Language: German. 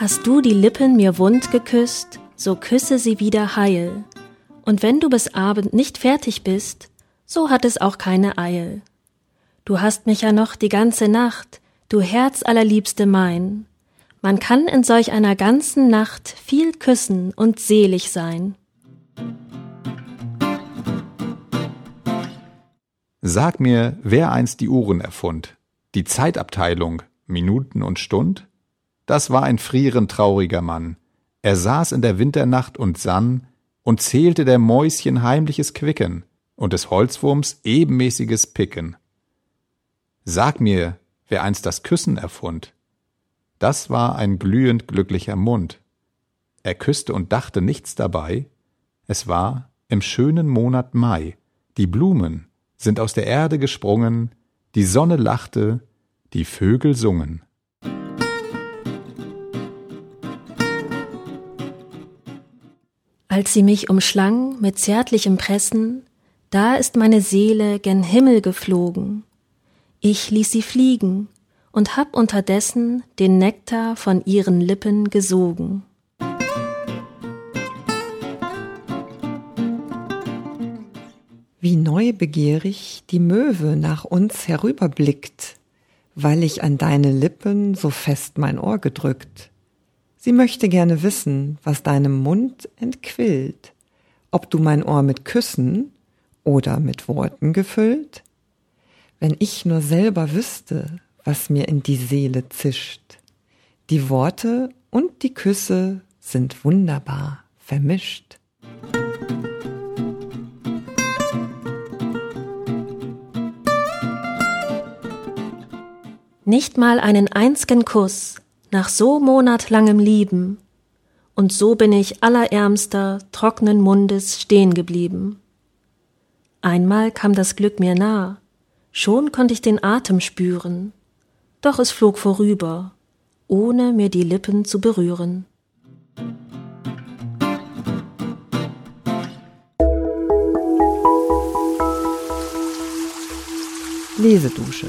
Hast du die Lippen mir wund geküsst, so küsse sie wieder heil. Und wenn du bis Abend nicht fertig bist, so hat es auch keine Eil. Du hast mich ja noch die ganze Nacht, du Herz allerliebste mein. Man kann in solch einer ganzen Nacht viel küssen und selig sein. Sag mir, wer einst die Uhren erfund, die Zeitabteilung, Minuten und Stund? Das war ein frierend trauriger Mann. Er saß in der Winternacht und sann und zählte der Mäuschen heimliches Quicken und des Holzwurms ebenmäßiges Picken. Sag mir, wer einst das Küssen erfund. Das war ein glühend glücklicher Mund. Er küsste und dachte nichts dabei. Es war im schönen Monat Mai. Die Blumen sind aus der Erde gesprungen, die Sonne lachte, die Vögel sungen. Als sie mich umschlang mit zärtlichem Pressen, da ist meine Seele gen Himmel geflogen. Ich ließ sie fliegen und hab unterdessen den Nektar von ihren Lippen gesogen. Wie neubegierig die Möwe nach uns herüberblickt, weil ich an deine Lippen so fest mein Ohr gedrückt. Sie möchte gerne wissen, was deinem Mund entquillt, ob du mein Ohr mit Küssen oder mit Worten gefüllt? Wenn ich nur selber wüsste, was mir in die Seele zischt. Die Worte und die Küsse sind wunderbar vermischt. Nicht mal einen einzigen Kuss nach so monatlangem Lieben, und so bin ich allerärmster, trocknen Mundes stehen geblieben. Einmal kam das Glück mir nah, schon konnte ich den Atem spüren, doch es flog vorüber, ohne mir die Lippen zu berühren. Lesedusche